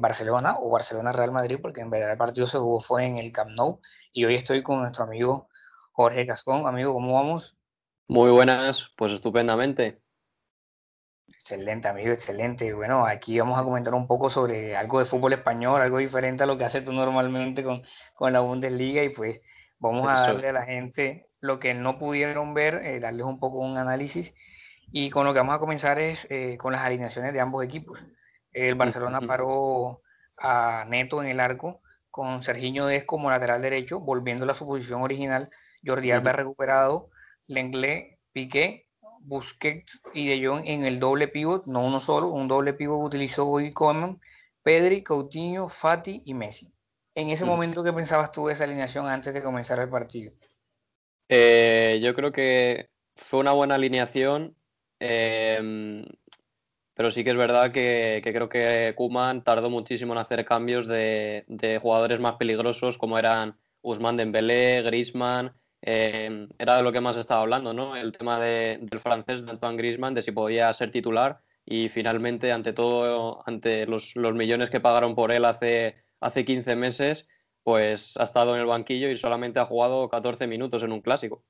Barcelona, o Barcelona-Real Madrid, porque en verdad el partido se jugó fue en el Camp Nou, y hoy estoy con nuestro amigo Jorge Cascón. Amigo, ¿cómo vamos? Muy buenas, pues estupendamente. Excelente, amigo, excelente. Bueno, aquí vamos a comentar un poco sobre algo de fútbol español, algo diferente a lo que haces tú normalmente con, con la Bundesliga, y pues vamos a darle a la gente lo que no pudieron ver, eh, darles un poco un análisis. Y con lo que vamos a comenzar es eh, con las alineaciones de ambos equipos. El Barcelona paró a Neto en el arco, con Serginho Dez como lateral derecho, volviendo a su posición original. Jordi Alba recuperado, Lenglet, Piqué, Busquets y De Jong en el doble pivot, no uno solo, un doble pivot utilizó hoy Coman, Pedri, Coutinho, Fati y Messi. En ese momento, ¿qué pensabas tú de esa alineación antes de comenzar el partido? Eh, yo creo que fue una buena alineación. Eh, pero sí que es verdad que, creo que Kuman tardó muchísimo en hacer cambios de, jugadores más peligrosos como eran Usman Dembélé, Griezmann, eh, era de lo que más estaba hablando, ¿no? El tema del francés de Antoine Griezmann, de si podía ser titular y finalmente, ante todo, ante los, millones que pagaron por él hace, hace 15 meses, pues ha estado en el banquillo y solamente ha jugado 14 minutos en un clásico.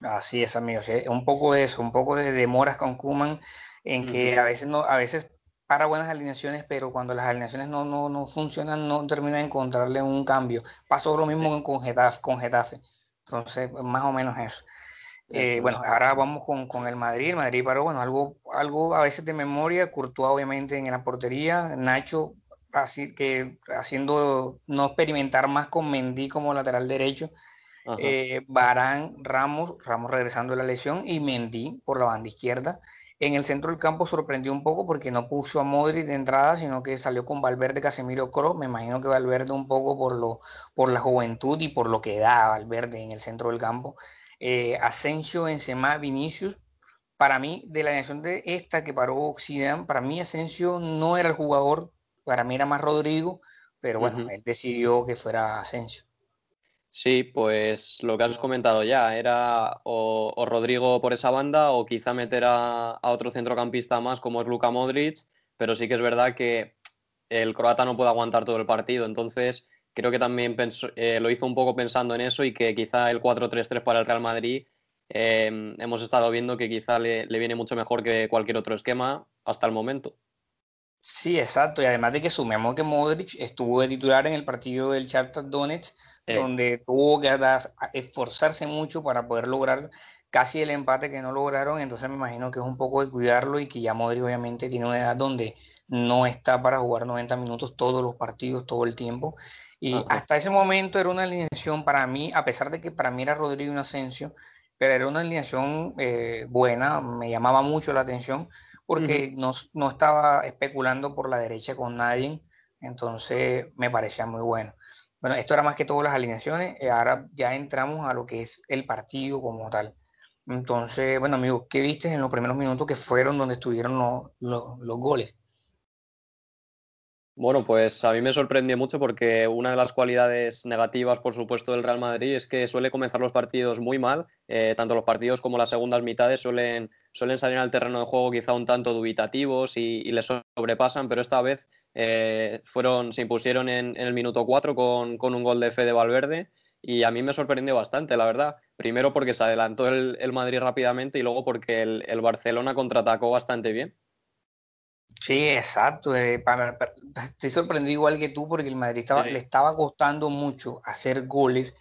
Así es, amigos. Un poco de eso, un poco de demoras con Kuman en que a veces no, a veces para buenas alineaciones, pero cuando las alineaciones no, no, no funcionan, no termina de encontrarle un cambio. Pasó lo mismo con Getafe, con Getafe. Entonces, más o menos eso. Eh, bueno, ahora vamos con, con, el Madrid. El Madrid paró, bueno, algo, algo a veces de memoria. Courtois, obviamente, en la portería. Nacho, así que haciendo no experimentar más con Mendy como lateral derecho. Eh, Barán, Ramos, Ramos regresando de la lesión. Y Mendy por la banda izquierda. En el centro del campo sorprendió un poco porque no puso a Modric de entrada, sino que salió con Valverde, Casemiro, Kroos. Me imagino que Valverde un poco por, lo, por la juventud y por lo que da Valverde en el centro del campo. Eh, Asensio, Benzema, Vinicius. Para mí, de la nación de esta que paró Occidente, para mí Asensio no era el jugador, para mí era más Rodrigo, pero bueno, él decidió que fuera Asensio. Sí, pues lo que has comentado ya, era o, Rodrigo por esa banda o quizá meter a, otro centrocampista más como es Luka Modric, pero sí que es verdad que el croata no puede aguantar todo el partido, entonces creo que también eh, lo hizo un poco pensando en eso y que quizá el 4-3-3 para el Real Madrid em, hemos estado viendo que quizá le, le viene mucho mejor que cualquier otro esquema hasta el momento. Sí, exacto. Y además de que sumemos que Modric estuvo de titular en el partido del Shakhtar Donetsk, donde tuvo que esforzarse mucho para poder lograr casi el empate que no lograron. Entonces me imagino que es un poco de cuidarlo y que ya Modric obviamente tiene una edad donde no está para jugar 90 minutos todos los partidos, todo el tiempo. Y hasta ese momento era una alineación para mí, a pesar de que para mí era Rodrigo y Asensio, pero era una alineación eh, buena, me llamaba mucho la atención porque no, no, estaba especulando por la derecha con nadie, entonces me parecía muy bueno. Bueno, esto era más que todo las alineaciones, y ahora ya entramos a lo que es el partido como tal. Entonces, bueno, amigos, ¿qué viste en los primeros minutos que fueron donde estuvieron los, los goles? Bueno, pues a mí me sorprendió mucho porque una de las cualidades negativas, por supuesto, del Real Madrid es que suele comenzar los partidos muy mal. Eh, tanto los partidos como las segundas mitades suelen, suelen salir al terreno de juego quizá un tanto dubitativos y, les sobrepasan, pero esta vez eh, fueron, se impusieron en, el minuto 4 con, un gol de Fede Valverde y a mí me sorprendió bastante, la verdad. Primero porque se adelantó el, Madrid rápidamente y luego porque el Barcelona contraatacó bastante bien. Sí, exacto. Eh, estoy sorprendido igual que tú porque el Madrid estaba, le estaba costando mucho hacer goles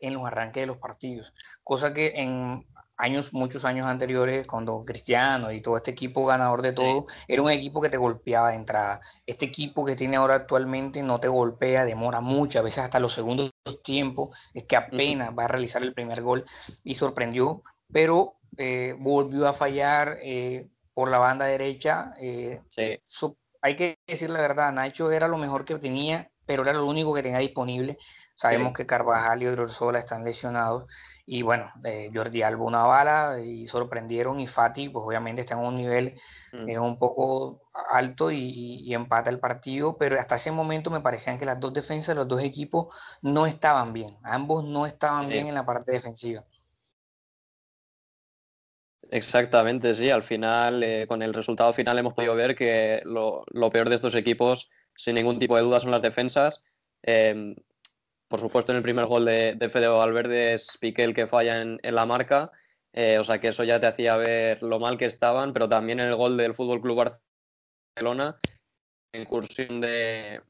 en los arranques de los partidos, cosa que en años, muchos años anteriores, cuando Cristiano y todo este equipo ganador de todo, era un equipo que te golpeaba de entrada. Este equipo que tiene ahora actualmente no te golpea, demora mucho, a veces hasta los segundos tiempos, es que apenas va a realizar el primer gol y sorprendió, pero eh, volvió a fallar. Eh, por la banda derecha. Eh, hay que decir la verdad, Nacho era lo mejor que tenía, pero era lo único que tenía disponible. Sabemos que Carvajal y Odriozola están lesionados. Y bueno, eh, Jordi Alba una bala y sorprendieron. Y Fati, pues obviamente está en un nivel mm. eh, un poco alto y, empata el partido. Pero hasta ese momento me parecían que las dos defensas, los dos equipos no estaban bien. Ambos no estaban bien en la parte defensiva. Exactamente, sí. Al final, eh, con el resultado final hemos podido ver que lo, peor de estos equipos, sin ningún tipo de duda, son las defensas. Em, por supuesto, en el primer gol de, de Fede Valverde es Piqué el que falla en, la marca. Eh, o sea que eso ya te hacía ver lo mal que estaban, pero también en el gol del Fútbol Club Barcelona, incursión de,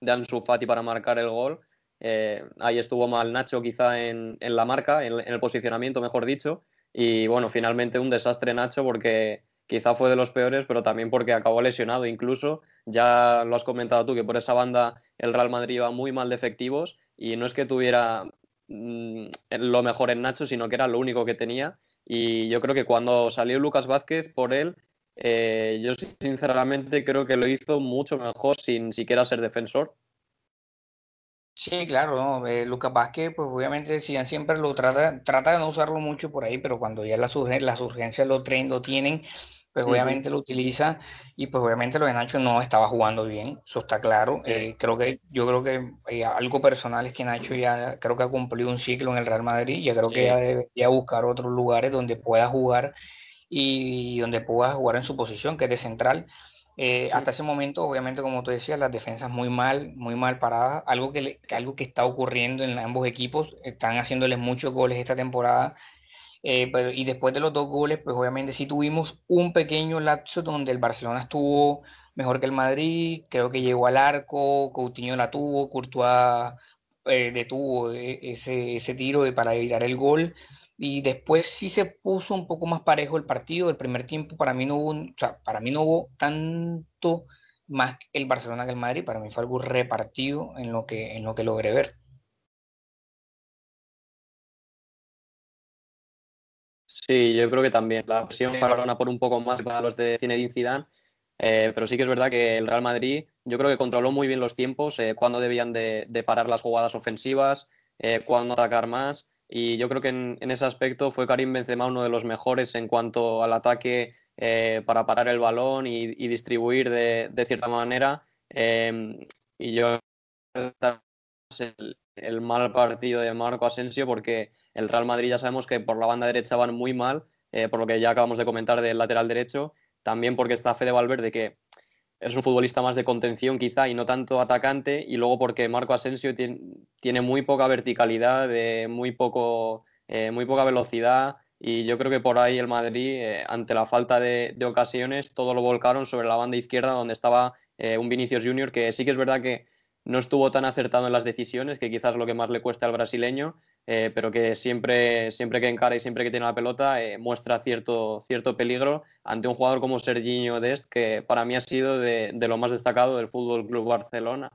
de Ansu Fati para marcar el gol. Eh, ahí estuvo mal Nacho quizá en, la marca, en, el posicionamiento, mejor dicho. Y bueno, finalmente un desastre Nacho porque quizá fue de los peores, pero también porque acabó lesionado incluso. Ya lo has comentado tú, que por esa banda el Real Madrid iba muy mal de efectivos y no es que tuviera mm, lo mejor en Nacho, sino que era lo único que tenía. Y yo creo que cuando salió Lucas Vázquez por él, eh, yo sinceramente creo que lo hizo mucho mejor sin siquiera ser defensor Sí, claro, ¿no? Eh, Lucas Vázquez, pues obviamente siempre lo trata, trata de no usarlo mucho por ahí, pero cuando ya las, las urgencias lo, traen, lo tienen, pues obviamente lo utiliza y pues obviamente lo de Nacho no estaba jugando bien, eso está claro. Eh, creo que yo creo que eh, algo personal es que Nacho ya creo que ha cumplido un ciclo en el Real Madrid, ya creo que ya debería buscar otros lugares donde pueda jugar y donde pueda jugar en su posición, que es de central. Eh, hasta ese momento, obviamente, como tú decías, las defensas muy mal, muy mal paradas, algo que, algo que está ocurriendo en ambos equipos, están haciéndoles muchos goles esta temporada, eh, y después de los dos goles, pues obviamente sí tuvimos un pequeño lapso donde el Barcelona estuvo mejor que el Madrid, creo que llegó al arco, Coutinho la tuvo, Courtois eh, detuvo ese, ese tiro para evitar el gol, y después sí se puso un poco más parejo el partido. El primer tiempo para mí no hubo, o sea, para mí no hubo tanto más el Barcelona que el Madrid. Para mí fue algo repartido en lo que, en lo que logré ver. Sí, yo creo que también. La opción para por un poco más para los de Zinedine Zidane. Eh, pero sí que es verdad que el Real Madrid, yo creo que controló muy bien los tiempos, eh, cuando debían de, parar las jugadas ofensivas, eh, cuándo atacar más. Y yo creo que en, ese aspecto fue Karim Benzema uno de los mejores en cuanto al ataque eh, para parar el balón y, distribuir de, cierta manera. Em, y yo el, el mal partido de Marco Asensio porque el Real Madrid ya sabemos que por la banda derecha van muy mal, por lo que ya acabamos de comentar del lateral derecho, también porque está Fede Valverde que es un futbolista más de contención quizá y no tanto atacante y luego porque Marco Asensio tiene, muy poca verticalidad, muy, poco, eh, muy poca velocidad y yo creo que por ahí el Madrid eh, ante la falta de, ocasiones todo lo volcaron sobre la banda izquierda donde estaba eh, un Vinicius Junior que sí que es verdad que no estuvo tan acertado en las decisiones, que quizás lo que más le cuesta al brasileño, eh, pero que siempre, siempre que encara y siempre que tiene la pelota eh, muestra cierto, cierto peligro ante un jugador como Serginho Dest, que para mí ha sido de, de lo más destacado del Fútbol Club Barcelona.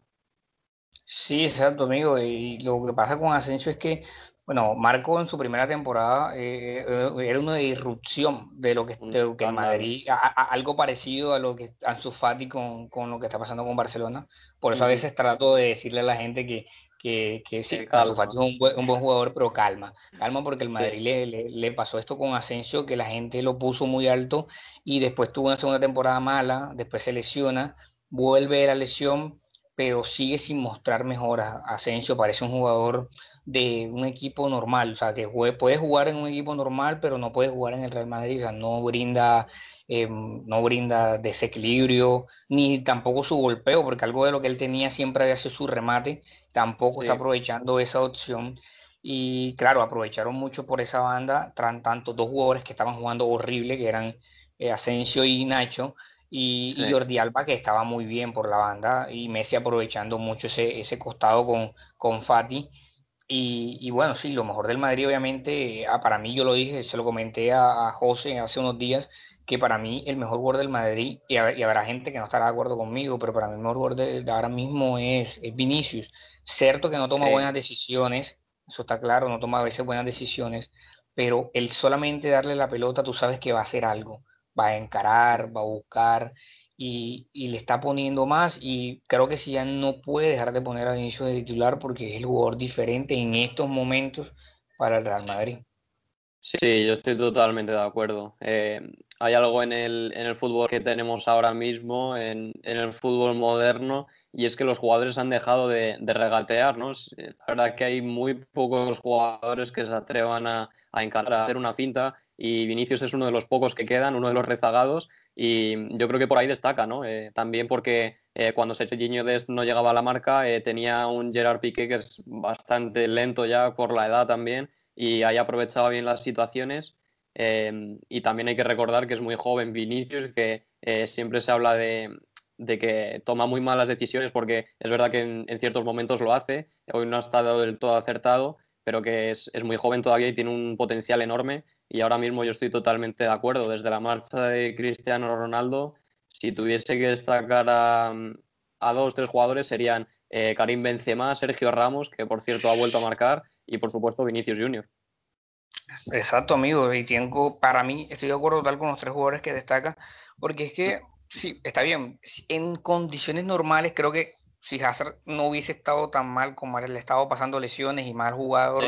Sí, exacto, amigo. Y lo que pasa con Asensio es que bueno, Marco en su primera temporada eh, era una disrupción de lo que, de que Madrid, algo parecido a lo que Ansu Fati con, con, lo que está pasando con Barcelona. Por eso a veces trato de decirle a la gente que, que, que sí, Ansu Fati es un buen, un buen, jugador, pero calma, calma porque el Madrid le, le, pasó esto con Asensio, que la gente lo puso muy alto y después tuvo una segunda temporada mala, después se lesiona, vuelve la lesión, pero sigue sin mostrar mejoras. Asensio parece un jugador de un equipo normal, o sea, que puede jugar en un equipo normal, pero no puede jugar en el Real Madrid, o sea, no brinda, eh, no brinda desequilibrio, ni tampoco su golpeo, porque algo de lo que él tenía siempre había sido su remate, tampoco está aprovechando esa opción. Y claro, aprovecharon mucho por esa banda, tanto dos jugadores que estaban jugando horrible, que eran eh, Asensio y Nacho, y, Jordi Alba que estaba muy bien por la banda y Messi aprovechando mucho ese, ese costado con, con Fati. Y, bueno, sí, lo mejor del Madrid, obviamente, ah, para mí yo lo dije, se lo comenté a, José hace unos días, que para mí el mejor jugador del Madrid, y, habrá gente que no estará de acuerdo conmigo, pero para mí el mejor jugador de, ahora mismo es, Vinicius. Cierto que no toma buenas decisiones, eso está claro, no toma a veces buenas decisiones, pero el solamente darle la pelota, tú sabes que va a hacer algo, va a encarar, va a buscar, y, le está poniendo más y creo que si ya no puede dejar de poner a Vinicius de titular porque es el jugador diferente en estos momentos para el Real Madrid. Sí, yo estoy totalmente de acuerdo. Eh, hay algo en el, en el fútbol que tenemos ahora mismo, en, en, el fútbol moderno, y es que los jugadores han dejado de, de regatear, ¿no? La verdad que hay muy pocos jugadores que se atrevan a, a encarar, a hacer una finta, y Vinicius es uno de los pocos que quedan, uno de los rezagados y yo creo que por ahí destaca, ¿no? Eh, también porque eh, cuando Serginho Dest no llegaba a la marca eh, tenía un Gerard Piqué que es bastante lento ya por la edad también y ahí aprovechaba bien las situaciones y también hay que recordar que es muy joven Vinicius, que siempre se habla de, de que toma muy malas decisiones porque es verdad que en, ciertos momentos lo hace, hoy no ha estado del todo acertado, pero que es, muy joven todavía y tiene un potencial enorme y ahora mismo yo estoy totalmente de acuerdo. Desde la marcha de Cristiano Ronaldo, si tuviese que destacar a, a dos, tres jugadores serían eh, Karim Benzema, Sergio Ramos, que por cierto ha vuelto a marcar, y por supuesto Vinicius Junior. Exacto, amigo. Y tengo, para mí, estoy de acuerdo total con los tres jugadores que destaca, porque es que Sí, está bien. En condiciones normales, creo que si Hazard no hubiese estado tan mal como le estado pasando lesiones y mal jugador,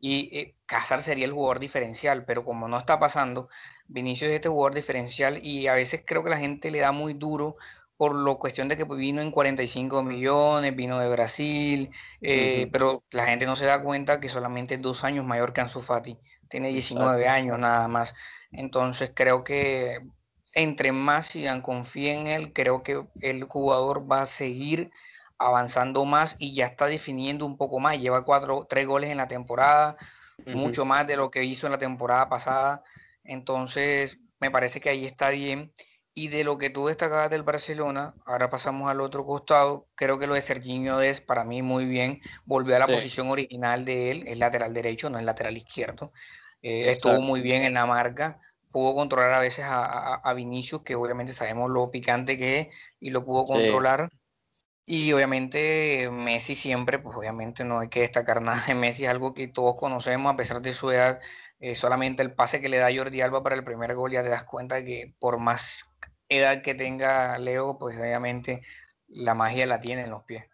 y eh, Hazard sería el jugador diferencial, pero como no está pasando, Vinicius es este jugador diferencial y a veces creo que la gente le da muy duro por la cuestión de que vino en 45 millones, vino de Brasil, eh, pero la gente no se da cuenta que solamente es dos años mayor que Ansu Fati, tiene 19 años nada más. Entonces creo que entre más Zidane confíe en él, creo que el jugador va a seguir avanzando más y ya está definiendo un poco más. Lleva cuatro, tres goles en la temporada, mucho más de lo que hizo en la temporada pasada. Entonces, me parece que ahí está bien. Y de lo que tú destacabas del Barcelona, ahora pasamos al otro costado. Creo que lo de Serginho es para mí muy bien. Volvió a la posición original de él, el lateral derecho, no el lateral izquierdo. Eh, estuvo muy bien en la marca pudo controlar a veces a, a, Vinicius, que obviamente sabemos lo picante que es, y lo pudo controlar. Y obviamente Messi siempre, pues obviamente no hay que destacar nada de Messi, es algo que todos conocemos a pesar de su edad. Eh, solamente el pase que le da Jordi Alba para el primer gol ya te das cuenta que por más edad que tenga Leo, pues obviamente la magia la tiene en los pies.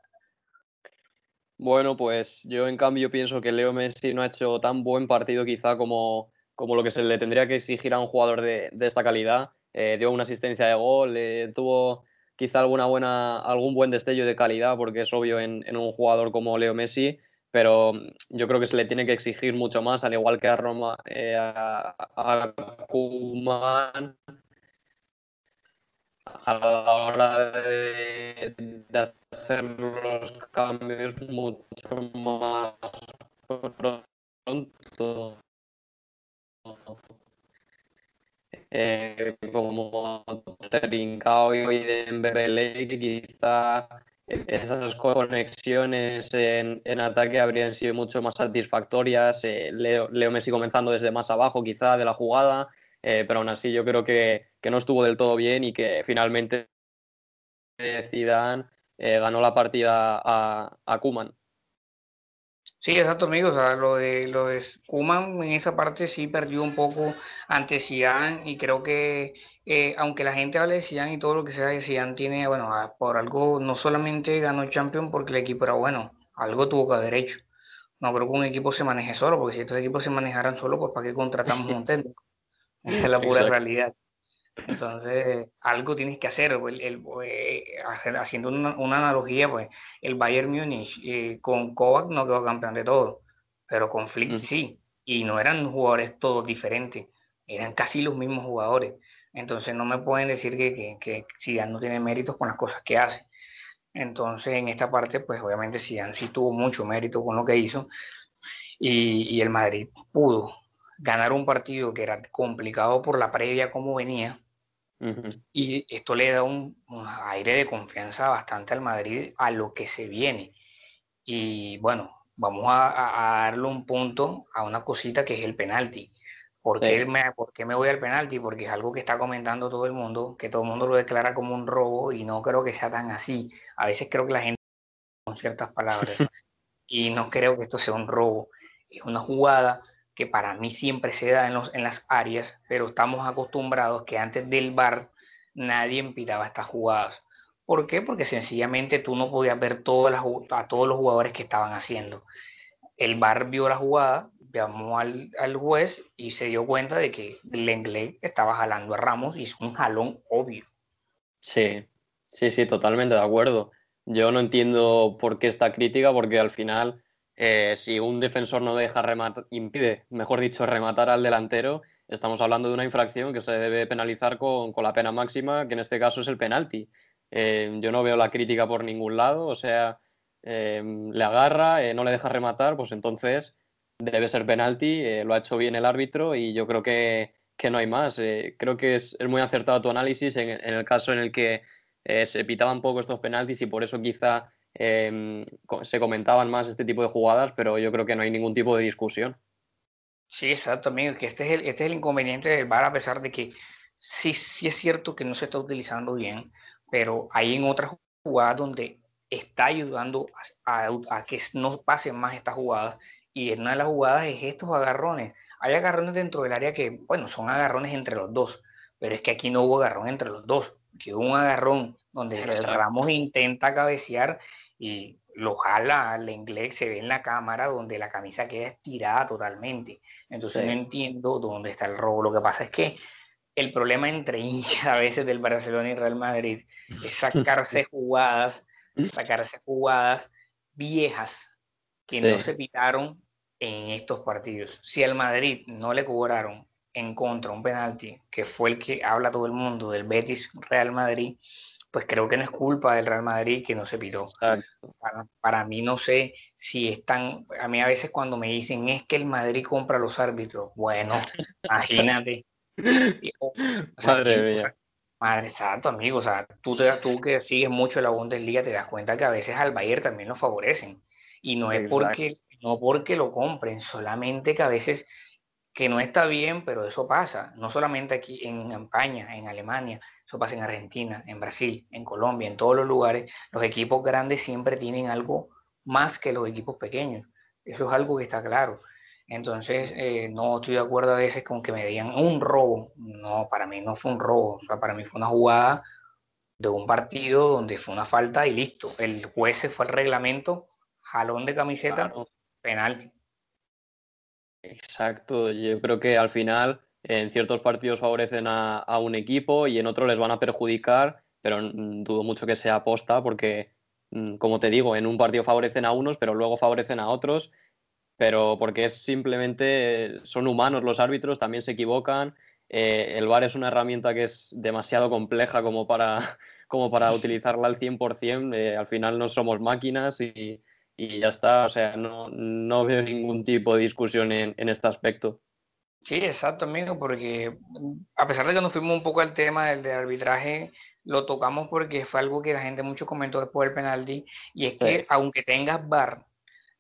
Bueno, pues yo en cambio pienso que Leo Messi no ha hecho tan buen partido quizá como, como lo que se le tendría que exigir a un jugador de, esta calidad. Eh, dio una asistencia de gol, eh, tuvo quizá alguna buena, algún buen destello de calidad, porque es obvio en, un jugador como Leo Messi, pero yo creo que se le tiene que exigir mucho más, al igual que a Roma, eh, a, a a la hora de, de, hacer los cambios mucho más pronto. Eh, como Trincao y Dembélé, que quizá esas conexiones en, ataque habrían sido mucho más satisfactorias. Eh, Leo, Messi comenzando desde más abajo, quizá, de la jugada, eh, pero aún así yo creo que, no estuvo del todo bien y que finalmente Zidane ganó la partida a, a Kuman. Sí, exacto, amigo. O sea, lo de, lo de Kuman en esa parte sí perdió un poco ante Zidane y creo que eh, aunque la gente hable de Zidane y todo lo que sea, Zidane tiene, bueno, por algo no solamente ganó Champions porque el equipo era bueno, algo tuvo que haber hecho. No creo que un equipo se maneje solo, porque si estos equipos se manejaran solo, pues ¿para qué contratamos un técnico? Esa es la pura realidad. Entonces, algo tienes que hacer. El, el, eh, haciendo una, analogía, pues el Bayern Múnich eh, con Kovac no quedó campeón de todo, pero con Flick mm. sí. Y no eran jugadores todos diferentes, eran casi los mismos jugadores. Entonces, no me pueden decir que, que, que Zidane no tiene méritos con las cosas que hace. Entonces, en esta parte, pues obviamente Zidane sí tuvo mucho mérito con lo que hizo. Y, y el Madrid pudo ganar un partido que era complicado por la previa como venía, y esto le da un, aire de confianza bastante al Madrid a lo que se viene. Y bueno, vamos a, darle un punto a una cosita que es el penalti. ¿Por qué, me, ¿Por qué me voy al penalti? Porque es algo que está comentando todo el mundo, que todo el mundo lo declara como un robo y no creo que sea tan así. A veces creo que la gente con ciertas palabras y no creo que esto sea un robo. Es una jugada que para mí siempre se da en, los, en las áreas, pero estamos acostumbrados que antes del bar nadie pitaba estas jugadas. ¿Por qué? Porque sencillamente tú no podías ver todas las, a todos los jugadores que estaban haciendo. El bar vio la jugada, llamó al, al juez y se dio cuenta de que Lenglet estaba jalando a Ramos y es un jalón obvio. Sí, sí, sí, totalmente de acuerdo. Yo no entiendo por qué esta crítica, porque al final eh, si un defensor no deja rematar, impide, mejor dicho, rematar al delantero, estamos hablando de una infracción que se debe penalizar con, la pena máxima, que en este caso es el penalti. Eh, yo no veo la crítica por ningún lado, o sea, eh, le agarra, no le deja rematar, pues entonces debe ser penalti, lo ha hecho bien el árbitro y yo creo que, no hay más. creo que es, muy acertado tu análisis en, el caso en el que se pitaban poco estos penaltis y por eso quizá Em, se comentaban más este tipo de jugadas, pero yo creo que no hay ningún tipo de discusión. Sí, exacto, amigo, que este es el, este es el inconveniente del VAR, a pesar de que sí, sí es cierto que no se está utilizando bien, pero hay en otras jugadas donde está ayudando a, que no pasen más estas jugadas. Y en una de las jugadas es estos agarrones. Hay agarrones dentro del área que, bueno, son agarrones entre los dos, pero es que aquí no hubo agarrón entre los dos, que hubo un agarrón donde Ramos intenta cabecear y lo jala al inglés, se ve en la cámara donde la camisa queda estirada totalmente. Entonces no entiendo dónde está el robo. Lo que pasa es que el problema entre hinchas a veces del Barcelona y Real Madrid es sacarse jugadas, sacarse jugadas viejas que no se pitaron en estos partidos. Si al Madrid no le cobraron en contra un penalti, que fue el que habla todo el mundo del Betis Real Madrid, pues creo que no es culpa del Real Madrid que no se pitó. Para, para, mí no sé si están, a mí a veces cuando me dicen es que el Madrid compra los árbitros, bueno, imagínate. madre mía. madre, exacto, amigo, o sea, tú, te, tú que sigues mucho la Bundesliga te das cuenta que a veces al Bayern también lo favorecen. Y no es porque, no porque lo compren, solamente que a veces que no está bien, pero eso pasa, no solamente aquí en España, en Alemania, eso pasa en Argentina, en Brasil, en Colombia, en todos los lugares, los equipos grandes siempre tienen algo más que los equipos pequeños, eso es algo que está claro. Entonces, eh, no estoy de acuerdo a veces con que me digan un robo, no, para mí no fue un robo, o sea, para mí fue una jugada de un partido donde fue una falta y listo, el juez se fue al reglamento, jalón de camiseta, penalti Exacto, yo creo que al final en ciertos partidos favorecen a, un equipo y en otros les van a perjudicar, pero dudo mucho que sea aposta porque, como te digo, en un partido favorecen a unos, pero luego favorecen a otros, pero porque es simplemente, son humanos los árbitros, también se equivocan. Eh, el VAR es una herramienta que es demasiado compleja como para, como para utilizarla al 100%. Eh, al final no somos máquinas y, y ya está. O sea, no, no veo ningún tipo de discusión en, en, este aspecto. Sí, exacto, amigo, porque a pesar de que nos fuimos un poco al tema del, arbitraje, lo tocamos porque fue algo que la gente mucho comentó después del penalti, y es que aunque tengas VAR,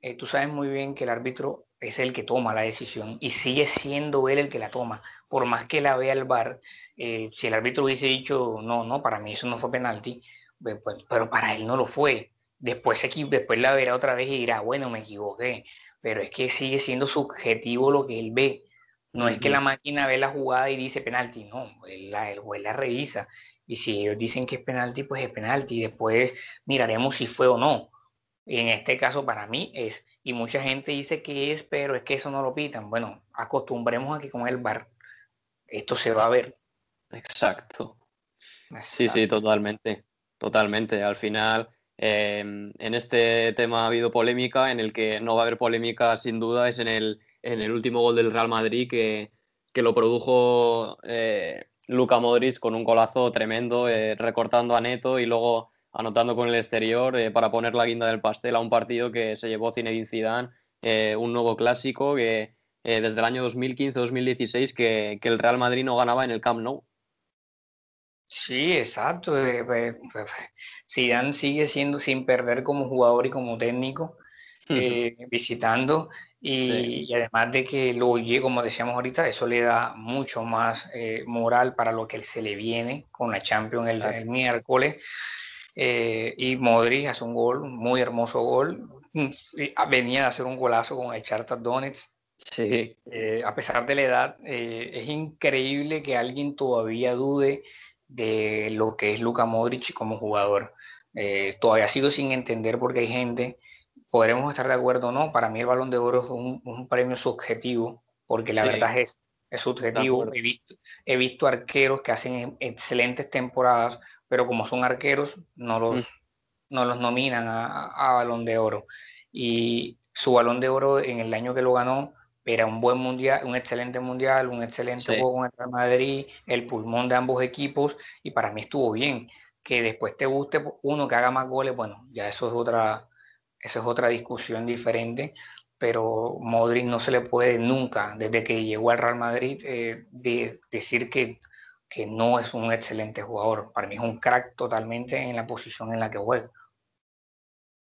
eh, tú sabes muy bien que el árbitro es el que toma la decisión y sigue siendo él el que la toma. Por más que la vea el VAR, eh, si el árbitro hubiese dicho, no, no, para mí eso no fue penalti, pues, pero para él no lo fue después, después la verá otra vez y dirá, bueno, me equivoqué, pero es que sigue siendo subjetivo lo que él ve. No es que la máquina ve la jugada y dice penalti, no, el, el juez la revisa. Y si ellos dicen que es penalti, pues es penalti. Después miraremos si fue o no. Y en este caso para mí es. Y mucha gente dice que es, pero es que eso no lo pitan. Bueno, acostumbremos a que con el bar esto se va a ver. Exacto. Sí, sí, totalmente. Totalmente. Al final, Em, en este tema ha habido polémica, en el que no va a haber polémica sin duda es en el, en el último gol del Real Madrid que, que lo produjo eh, Luca Modric con un golazo tremendo, eh, recortando a Neto y luego anotando con el exterior eh, para poner la guinda del pastel a un partido que se llevó Zinedine Zidane, un nuevo clásico que desde el año 2015-2016 que, que el Real Madrid no ganaba en el Camp Nou. Sí, exacto. Eh, pues, pues, Zidane sigue siendo sin perder como jugador y como técnico, eh, visitando y, además de que lo oye, como decíamos ahorita, eso le da mucho más eh, moral para lo que se le viene con la Champions el, miércoles. y Modric hace un gol, muy hermoso gol. Venía a hacer un golazo con el Charter Donetsk. Sí. a pesar de la edad, es increíble que alguien todavía dude de lo que es Luka Modric como jugador. Eh, todavía sigo sin entender porque hay gente, podremos estar de acuerdo o no, para mí el balón de oro es un, premio subjetivo, porque la verdad es, es subjetivo. He visto, he visto, arqueros que hacen excelentes temporadas, pero como son arqueros, no los, mm. no los nominan a, a balón de oro. Y su balón de oro en el año que lo ganó era un buen mundial, un excelente mundial, un excelente juego con el Real Madrid, el pulmón de ambos equipos, y para mí estuvo bien. Que después te guste uno que haga más goles, bueno, ya eso es otra, eso es otra discusión diferente, pero Modric no se le puede nunca, desde que llegó al Real Madrid, eh, decir que, que no es un excelente jugador. Para mí es un crack totalmente en la posición en la que juega.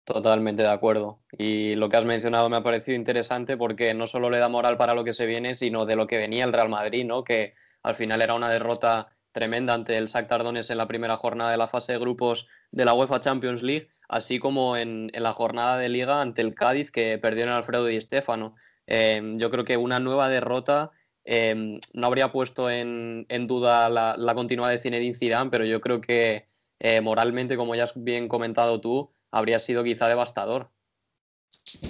Totalmente de acuerdo. Y lo que has mencionado me ha parecido interesante porque no solo le da moral para lo que se viene, sino de lo que venía el Real Madrid, ¿no? Que al final era una derrota tremenda ante el Shakhtar Donetsk en la primera jornada de la fase de grupos de la UEFA Champions League, así como en, la jornada de liga ante el Cádiz que perdieron Alfredo y Estefano. Em, yo creo que una nueva derrota em, no habría puesto en, duda la, continuidad de Zinedine Zidane, pero yo creo que eh, moralmente, como ya has bien comentado tú, habría sido quizá devastador.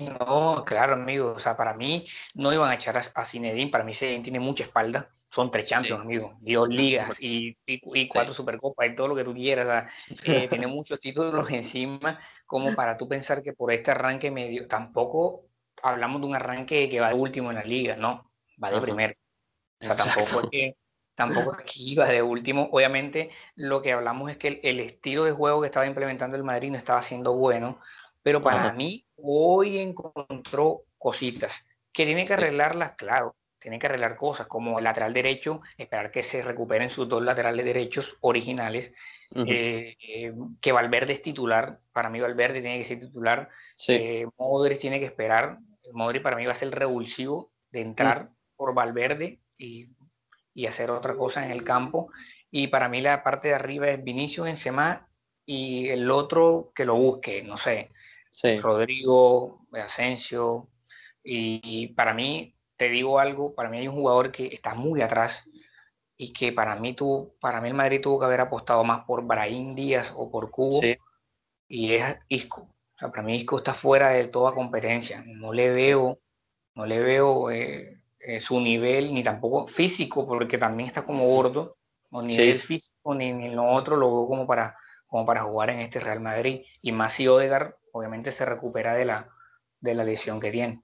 No, claro, amigo. O sea, para mí no iban a echar a, a Zinedine. Para mí Zinedine tiene mucha espalda. Son tres champions, amigo. Y dos ligas y, y, cuatro supercopas y todo lo que tú quieras. Eh, tiene muchos títulos encima como para tú pensar que por este arranque medio... Tampoco hablamos de un arranque que va de último en la liga, no. Va de primero. O sea, tampoco es que tampoco aquí iba de último. Obviamente, lo que hablamos es que el, estilo de juego que estaba implementando el Madrid no estaba siendo bueno, pero para mí hoy encontró cositas. Que tiene que arreglarlas, claro, tiene que arreglar cosas como el lateral derecho, esperar que se recuperen sus dos laterales derechos originales, eh, eh, que Valverde es titular, para mí Valverde tiene que ser titular, eh, Modric tiene que esperar, Modric para mí va a ser el revulsivo de entrar por Valverde y y hacer otra cosa en el campo. Y para mí la parte de arriba es Vinicius, Benzema y el otro que lo busque, no sé, Rodrigo, Asensio. Y, para mí, te digo algo, para mí hay un jugador que está muy atrás y que para mí, tú, para mí el Madrid tuvo que haber apostado más por Brahim Díaz o por Cubo. Y es Isco. O sea, para mí Isco está fuera de toda competencia. No le veo, no le veo eh, eh, su nivel, ni tampoco físico, porque también está como gordo, o nivel físico, ni, ni lo otro lo veo como para, como para jugar en este Real Madrid. Y más si Odegar, obviamente, se recupera de la, de la lesión que tiene.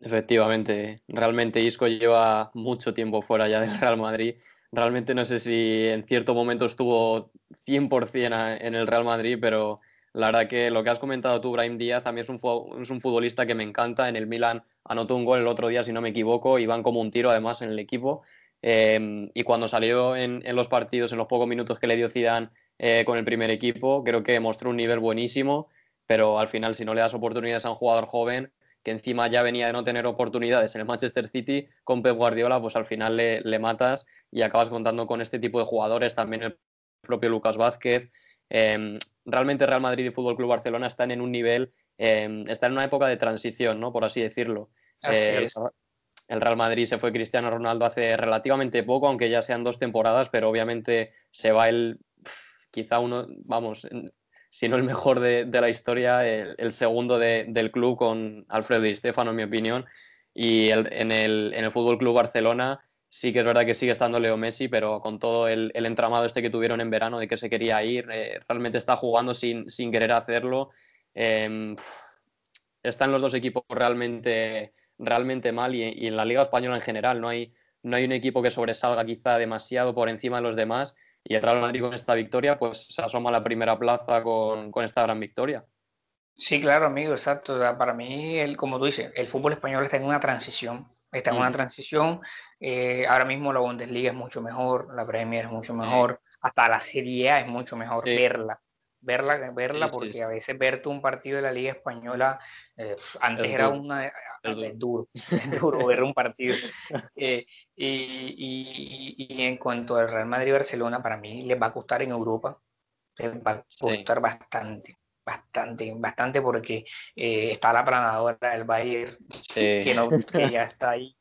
Efectivamente, realmente Isco lleva mucho tiempo fuera ya del Real Madrid. Realmente no sé si en cierto momento estuvo 100% en el Real Madrid, pero la verdad que lo que has comentado tú, Brahim Díaz, a mí es un, es un futbolista que me encanta. En el Milan anotó un gol el otro día, si no me equivoco, y como un tiro además en el equipo. Em, y cuando salió en, los partidos, en los pocos minutos que le dio Zidane eh, con el primer equipo, creo que mostró un nivel buenísimo, pero al final si no le das oportunidades a un jugador joven, que encima ya venía de no tener oportunidades en el Manchester City, con Pep Guardiola, pues al final le, le matas y acabas contando con este tipo de jugadores, también el propio Lucas Vázquez. Em, realmente Real Madrid y Fútbol Club Barcelona están en un nivel, em, están en una época de transición, ¿no? Por así decirlo. Eh, el Real Madrid se fue Cristiano Ronaldo hace relativamente poco, aunque ya sean dos temporadas, pero obviamente se va el, quizá uno, vamos, si no el mejor de, la historia, el, segundo del club con Alfredo Di Stefano, en mi opinión. Y en, el, en el Fútbol Club Barcelona sí que es verdad que sigue estando Leo Messi, pero con todo el, entramado este que tuvieron en verano de que se quería ir, eh, realmente está jugando sin, sin querer hacerlo. Em, están los dos equipos realmente, realmente mal y, en la Liga Española en general no hay, no hay un equipo que sobresalga quizá demasiado por encima de los demás y el Real Madrid con esta victoria pues se asoma a la primera plaza con, con esta gran victoria. Sí, claro, amigo, exacto. Para mí, el, como tú dices, el fútbol español está en una transición. Está en una transición. Eh, ahora mismo la Bundesliga es mucho mejor, la Premier es mucho mejor, hasta la Serie A es mucho mejor verla. Verla, verla porque a veces verte un partido de la Liga Española, eh, antes era una... Es duro, es duro ver un partido. Eh, y, y, y, en cuanto al Real Madrid-Barcelona, para mí les va a costar en Europa, les va a costar bastante bastante, bastante porque eh, está la planadora del Bayern, que, no, que ya está ahí.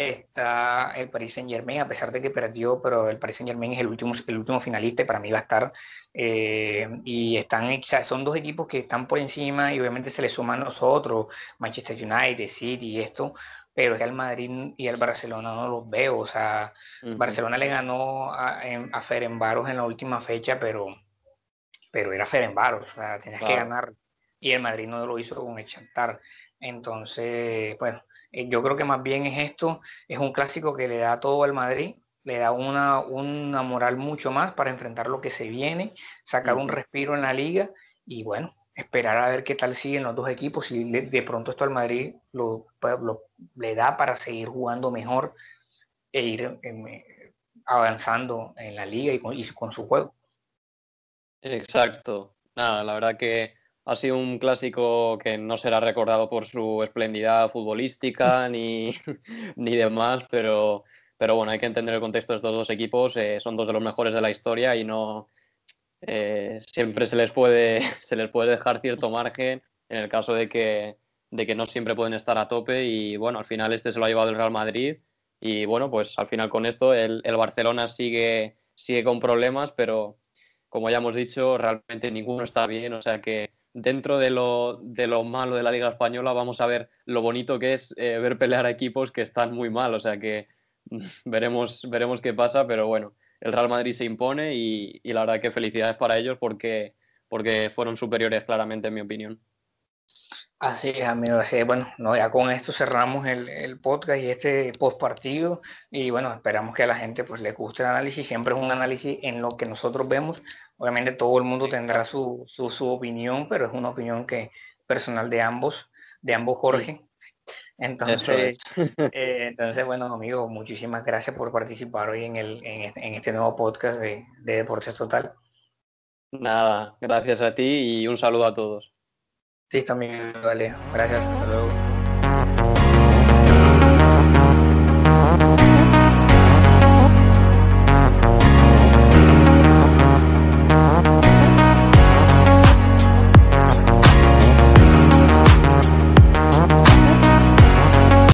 Está el Paris Saint Germain, a pesar de que perdió, pero el Paris Saint Germain es el último, el último finalista y para mí va a estar. Eh, y están, son dos equipos que están por encima y obviamente se les suman nosotros, Manchester United, City y esto, pero es al Madrid y al Barcelona no los veo. O sea, Barcelona le ganó a, a Ferenbaros en la última fecha, pero pero era Ferenbaros, o sea, tenías que ganar. y el Madrid no lo hizo con el Chantar. Entonces, bueno, eh, yo creo que más bien es esto, es un clásico que le da todo al Madrid, le da una, una moral mucho más para enfrentar lo que se viene, sacar un respiro en la liga y bueno, esperar a ver qué tal siguen los dos equipos, si de pronto esto al Madrid lo, le da para seguir jugando mejor e ir em, avanzando en la liga y con, su juego. Exacto. Nada, la verdad que ha sido un clásico que no será recordado por su esplendidad futbolística ni, ni demás, pero, pero bueno, hay que entender el contexto de estos dos equipos. Eh, son dos de los mejores de la historia y no eh, siempre se les, puede, se les puede dejar cierto margen en el caso de que, de que no siempre pueden estar a tope. Y bueno, al final este se lo ha llevado el Real Madrid. Y bueno, pues al final con esto el, el Barcelona sigue, sigue con problemas, pero como ya hemos dicho, realmente ninguno está bien. O sea que dentro de lo, de lo malo de la Liga Española vamos a ver lo bonito que es eh, ver pelear equipos que están muy mal. O sea que veremos, veremos qué pasa, pero bueno, el Real Madrid se impone y, la verdad que felicidades para ellos porque, porque fueron superiores claramente en mi opinión. Así es, amigo. Bueno, no, ya con esto cerramos el, podcast y este post partido. Y bueno, esperamos que a la gente pues le guste el análisis. Siempre es un análisis en lo que nosotros vemos. Obviamente todo el mundo tendrá su, su, opinión, pero es una opinión que personal de ambos, de ambos Jorge. Entonces, eh, entonces, bueno, amigo, muchísimas gracias por participar hoy en, el, en, este, en este nuevo podcast de, de Deportes Total. Nada, gracias a ti y un saludo a todos. Sí, también, vale. Gracias, hasta luego.